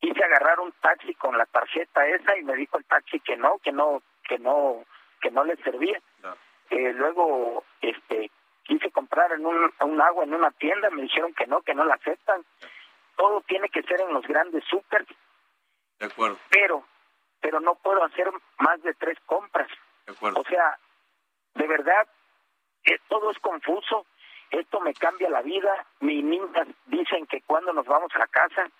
quise agarrar un taxi con la tarjeta esa y me dijo el taxi que no, que no, que no, que no le servía. Eh, luego, este, quise comprar en un, un agua en una tienda, me dijeron que no, que no la aceptan. Todo tiene que ser en los grandes súper. De acuerdo. Pero, pero no puedo hacer más de tres compras. De acuerdo. O sea, de verdad, eh, todo es confuso. Esto me cambia la vida. Mis niñas dicen que cuando nos vamos a casa,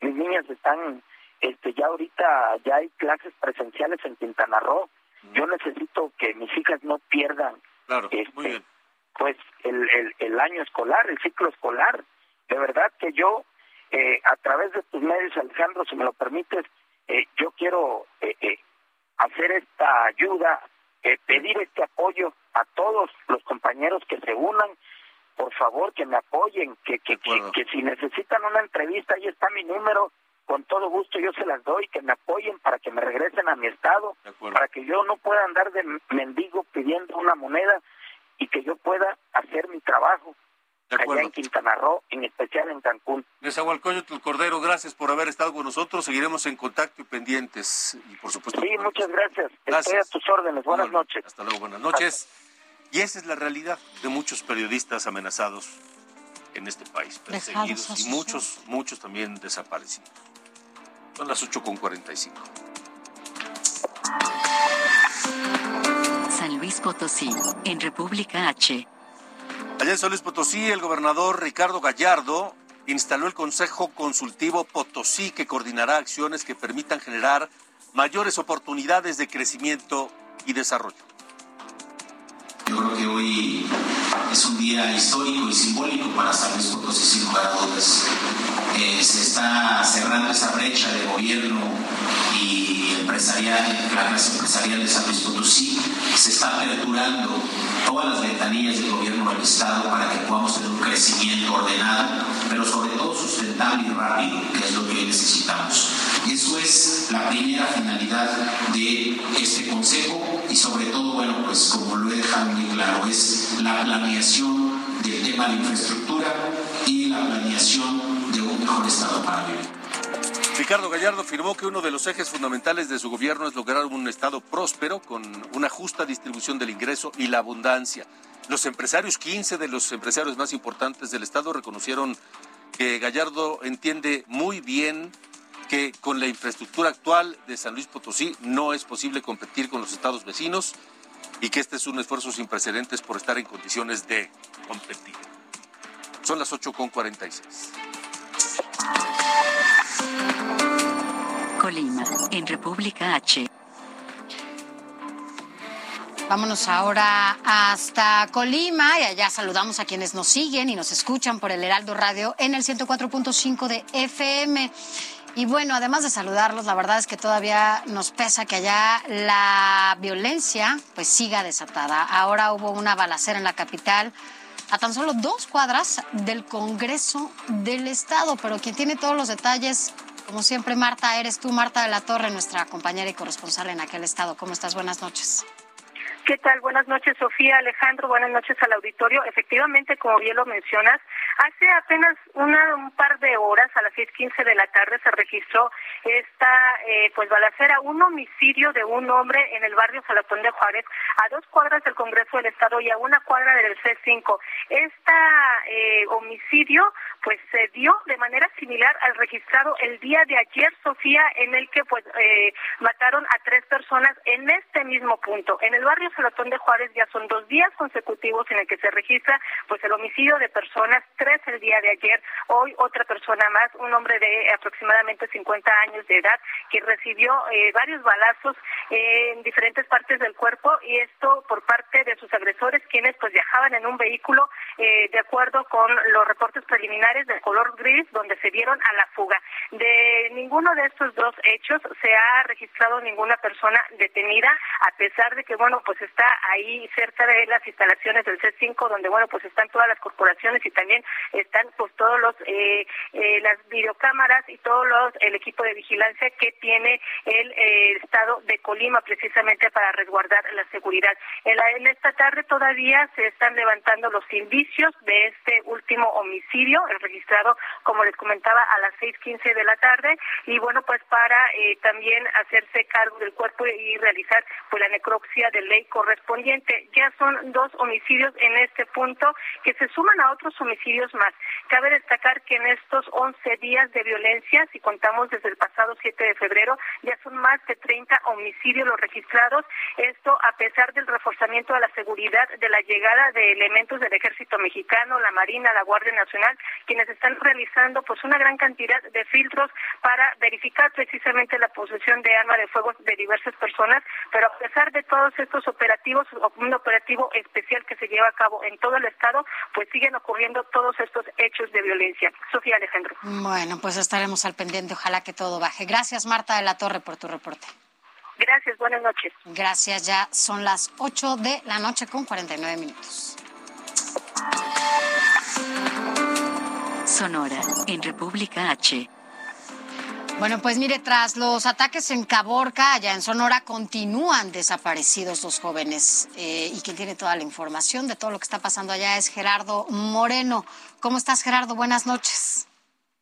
mis niñas están, este, ya ahorita ya hay clases presenciales en Quintana Roo. Yo necesito que mis hijas no pierdan, claro, este, muy bien. pues, el, el, el año escolar, el ciclo escolar. De verdad que yo, eh, a través de tus medios, Alejandro, si me lo permites, eh, yo quiero eh, eh, hacer esta ayuda, eh, pedir este apoyo a todos los compañeros que se unan, por favor que me apoyen, que, que, que, que si necesitan una entrevista, ahí está mi número, con todo gusto yo se las doy, que me apoyen para que me regresen a mi estado, para que yo no pueda andar de mendigo pidiendo una moneda y que yo pueda hacer mi trabajo allá en Quintana Roo, en especial en Cancún. Nezahualcóyotl Cordero, gracias por haber estado con nosotros. Seguiremos en contacto y pendientes. Y por supuesto. Sí, muchas gracias. Estoy a tus órdenes. Buenas Bueno, noches. Hasta luego, buenas noches. Y esa es la realidad de muchos periodistas amenazados en este país, perseguidos y muchos, muchos también desaparecidos. Son las 8.45. San Luis Potosí, en República H. Allá en San Luis Potosí, el gobernador Ricardo Gallardo instaló el Consejo Consultivo Potosí que coordinará acciones que permitan generar mayores oportunidades de crecimiento y desarrollo. Hoy es un día histórico y simbólico para San Luis Potosí, sin lugar a dudas. Eh, se está cerrando esa brecha de gobierno y empresarial, la clase empresarial de San Luis Potosí. Se está aperturando todas las ventanillas del gobierno del Estado para que podamos tener un crecimiento ordenado, pero sobre todo sustentable y rápido, que es lo que hoy necesitamos. Eso es la primera finalidad de este consejo y sobre todo, bueno, pues como lo he dejado muy claro, es la planeación del tema de infraestructura y la planeación de un mejor estado para vivir. Ricardo Gallardo afirmó que uno de los ejes fundamentales de su gobierno es lograr un Estado próspero con una justa distribución del ingreso y la abundancia. Los empresarios, 15 de los empresarios más importantes del Estado, reconocieron que Gallardo entiende muy bien que con la infraestructura actual de San Luis Potosí no es posible competir con los estados vecinos y que este es un esfuerzo sin precedentes por estar en condiciones de competir. Son las 8.46. Colima, en República H. Vámonos ahora hasta Colima y allá saludamos a quienes nos siguen y nos escuchan por el Heraldo Radio en el 104.5 de FM. Y bueno, además de saludarlos, la verdad es que todavía nos pesa que allá la violencia pues siga desatada. Ahora hubo una balacera en la capital a tan solo dos cuadras del Congreso del Estado, pero quien tiene todos los detalles, como siempre, Marta, eres tú, Marta de la Torre, nuestra compañera y corresponsal en aquel estado. ¿Cómo estás? Buenas noches. ¿Qué tal? Buenas noches, Sofía, Alejandro. Buenas noches al auditorio. Efectivamente, como bien lo mencionas, hace apenas una, un par de horas, a las 6:15 de la tarde, se registró esta eh, pues balacera, un homicidio de un hombre en el barrio Salatón de Juárez, a dos cuadras del Congreso del Estado y a una cuadra del C5. Este eh, homicidio pues se dio de manera similar al registrado el día de ayer, Sofía, en el que pues eh, mataron a tres personas en este mismo punto. En el barrio Salatón de Juárez ya son dos días consecutivos en el que se registra pues el homicidio de personas, tres el día de ayer, hoy otra persona más, un hombre de aproximadamente 50 años de edad que recibió eh, varios balazos en diferentes partes del cuerpo y esto por parte de sus agresores quienes pues viajaban en un vehículo eh, de acuerdo con los reportes preliminares del color gris, donde se dieron a la fuga. De ninguno de estos dos hechos se ha registrado ninguna persona detenida, a pesar de que, bueno, pues está ahí cerca de las instalaciones del C5, donde, bueno, pues están todas las corporaciones y también están, pues, todos los, eh, eh, las videocámaras y todos los, el equipo de vigilancia que tiene el estado de Colima precisamente para resguardar la seguridad. En, en esta tarde todavía se están levantando los indicios de este último homicidio, el registrado, como les comentaba, a las 6.15 de la tarde, y bueno, pues para eh, también hacerse cargo del cuerpo y realizar pues la necropsia de ley correspondiente. Ya son dos homicidios en este punto que se suman a otros homicidios más. Cabe destacar que en estos 11 días de violencia, si contamos desde el pasado 7 de febrero, ya son más de 30 homicidios los registrados. Esto a pesar del reforzamiento de la seguridad de la llegada de elementos del ejército mexicano, la Marina, la Guardia Nacional, quienes están realizando pues una gran cantidad de filtros para verificar precisamente la posesión de arma de fuego de diversas personas, pero a pesar de todos estos un operativo especial que se lleva a cabo en todo el estado, pues siguen ocurriendo todos estos hechos de violencia. Sofía Alejandro. Bueno, pues estaremos al pendiente, ojalá que todo baje. Gracias Marta de la Torre por tu reporte. Gracias, buenas noches. Gracias, ya son las 8 de la noche con 49 minutos. Sonora, en República H. Bueno, pues mire, tras los ataques en Caborca, allá en Sonora, continúan desaparecidos los jóvenes. Eh, y quien tiene toda la información de todo lo que está pasando allá es Gerardo Moreno. ¿Cómo estás, Gerardo? Buenas noches.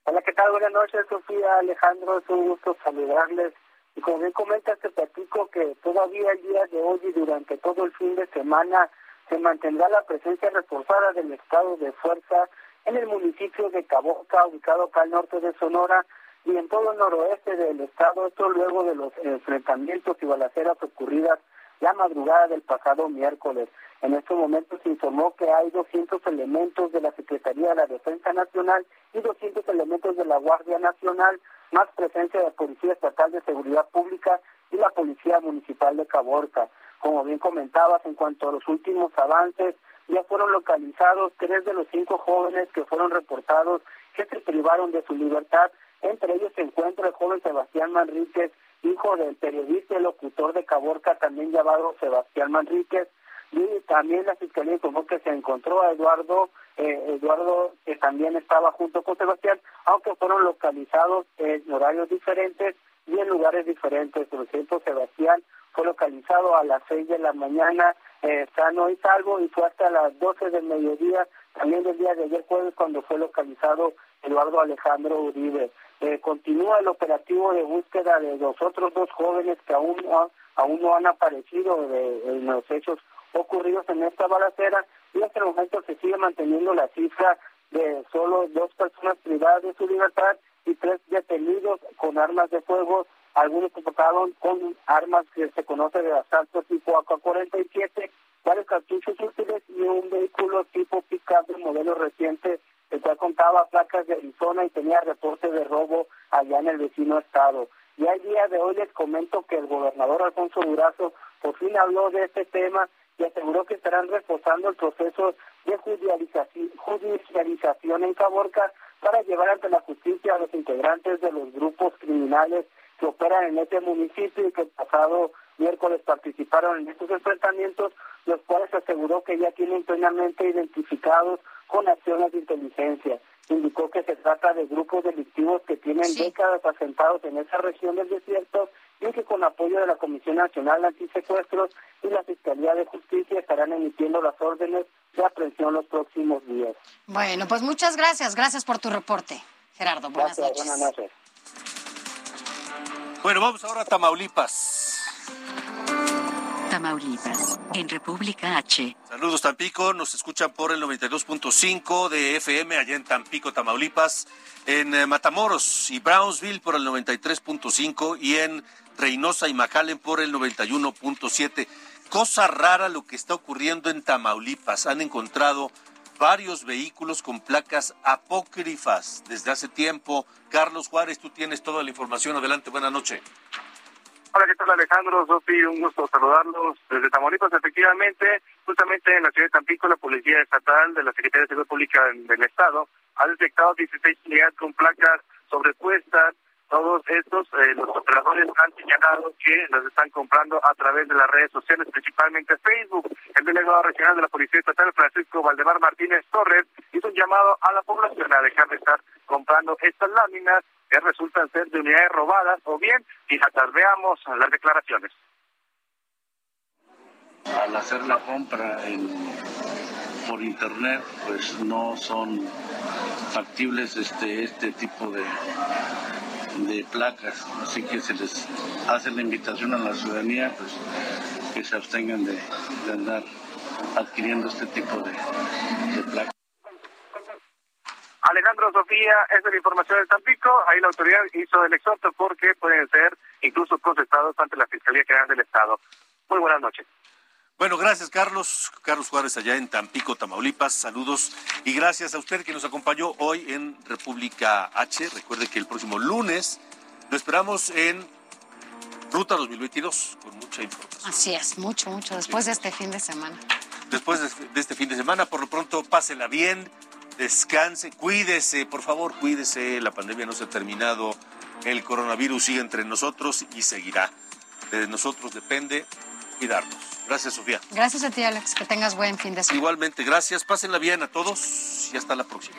Hola, ¿qué tal? Buenas noches, Sofía, Alejandro. Es un gusto saludarles. Y como bien comenta, te platico que todavía el día de hoy y durante todo el fin de semana se mantendrá la presencia reforzada del estado de fuerza en el municipio de Caboca, ubicado acá al norte de Sonora, y en todo el noroeste del estado, esto luego de los enfrentamientos y balaceras ocurridas la madrugada del pasado miércoles. En estos momentos se informó que hay 200 elementos de la Secretaría de la Defensa Nacional y 200 elementos de la Guardia Nacional, más presencia de la Policía Estatal de Seguridad Pública y la Policía Municipal de Caborca. Como bien comentabas, en cuanto a los últimos avances, ya fueron localizados tres de los cinco jóvenes que fueron reportados que se privaron de su libertad. Entre ellos se encuentra el joven Sebastián Manríquez, hijo del periodista y locutor de Caborca, también llamado Sebastián Manríquez. Y también la fiscalía informó que se encontró a Eduardo, eh, Eduardo que también estaba junto con Sebastián, aunque fueron localizados en horarios diferentes y en lugares diferentes. Por ejemplo, Sebastián fue localizado a las seis de la mañana eh, sano y salvo y fue hasta las doce del mediodía, también del día de ayer jueves cuando fue localizado Eduardo Alejandro Uribe. Eh, continúa el operativo de búsqueda de los otros dos jóvenes que aún no, aún no han aparecido de, en los hechos ocurridos en esta balacera y hasta el momento se sigue manteniendo la cifra de solo dos personas privadas de su libertad y tres detenidos con armas de fuego, algunos que tocaron con armas que se conoce de asalto tipo AK-47, varios cartuchos útiles y un vehículo tipo pick-up de modelo reciente, el cual contaba placas de Arizona y tenía reporte de robo allá en el vecino estado. Y al día de hoy les comento que el gobernador Alfonso Durazo por fin habló de este tema y aseguró que estarán reforzando el proceso de judicialización en Caborca para llevar ante la justicia a los integrantes de los grupos criminales que operan en este municipio y que el pasado miércoles participaron en estos enfrentamientos, los cuales aseguró que ya tienen plenamente identificados con acciones de inteligencia. Indicó que se trata de grupos delictivos que tienen décadas asentados en esa región del desierto y que con apoyo de la Comisión Nacional Antisecuestros y la Fiscalía de Justicia estarán emitiendo las órdenes de aprehensión los próximos días. Bueno, pues muchas gracias. Gracias por tu reporte, Gerardo. Buenas noches. Buenas noches. Bueno, vamos ahora a Tamaulipas. Tamaulipas, en República H. Saludos Tampico, nos escuchan por el 92.5 de FM allá en Tampico, Tamaulipas, en eh, Matamoros y Brownsville por el 93.5 y en Reynosa y McAllen por el 91.7. Cosa rara lo que está ocurriendo en Tamaulipas. Han encontrado varios vehículos con placas apócrifas desde hace tiempo. Carlos Juárez, tú tienes toda la información. Adelante, buena noche. Hola, ¿qué tal Alejandro? Sofi, un gusto saludarlos desde Tamaulipas. Efectivamente, justamente en la ciudad de Tampico, la Policía Estatal de la Secretaría de Seguridad Pública del Estado ha detectado 16 unidades con placas sobrepuestas. Todos estos, eh, los operadores han señalado que las están comprando a través de las redes sociales, principalmente Facebook. El delegado regional de la Policía Estatal, Francisco Valdemar Martínez Torres, hizo un llamado a la población a dejar de estar comprando estas láminas que resultan ser de unidades robadas o bien piratas. Veamos las declaraciones. Al hacer la compra por internet, pues no son factibles este este tipo de de placas, así que se les hace la invitación a la ciudadanía pues que se abstengan de, andar adquiriendo este tipo de, placas. Alejandro Sofía, esa es la información de Tampico. Ahí la autoridad hizo el exhorto porque pueden ser incluso processados ante la Fiscalía General del Estado. Muy buenas noches. Bueno, gracias Carlos. Carlos Juárez allá en Tampico, Tamaulipas. Saludos y gracias a usted que nos acompañó hoy en República H. Recuerde que el próximo lunes lo esperamos en Ruta 2022 con mucha información. Así es, mucho, mucho. Después de este fin de semana. Después de, este fin de semana, por lo pronto, pásela bien, descanse, cuídese, por favor, cuídese. La pandemia no se ha terminado. El coronavirus sigue entre nosotros y seguirá. De nosotros depende cuidarnos. Gracias, Sofía. Gracias a ti, Alex. Que tengas buen fin de semana. Igualmente, gracias. Pásenla bien a todos y hasta la próxima.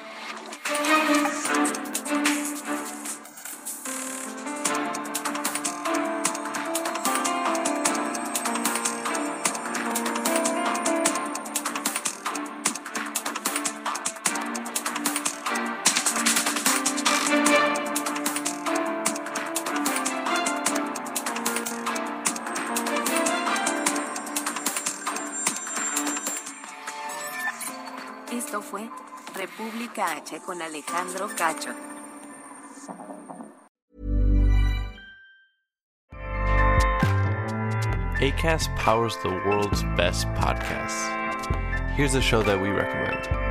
Con Alejandro Cacho. ACAST powers the world's best podcasts. Here's a show that we recommend.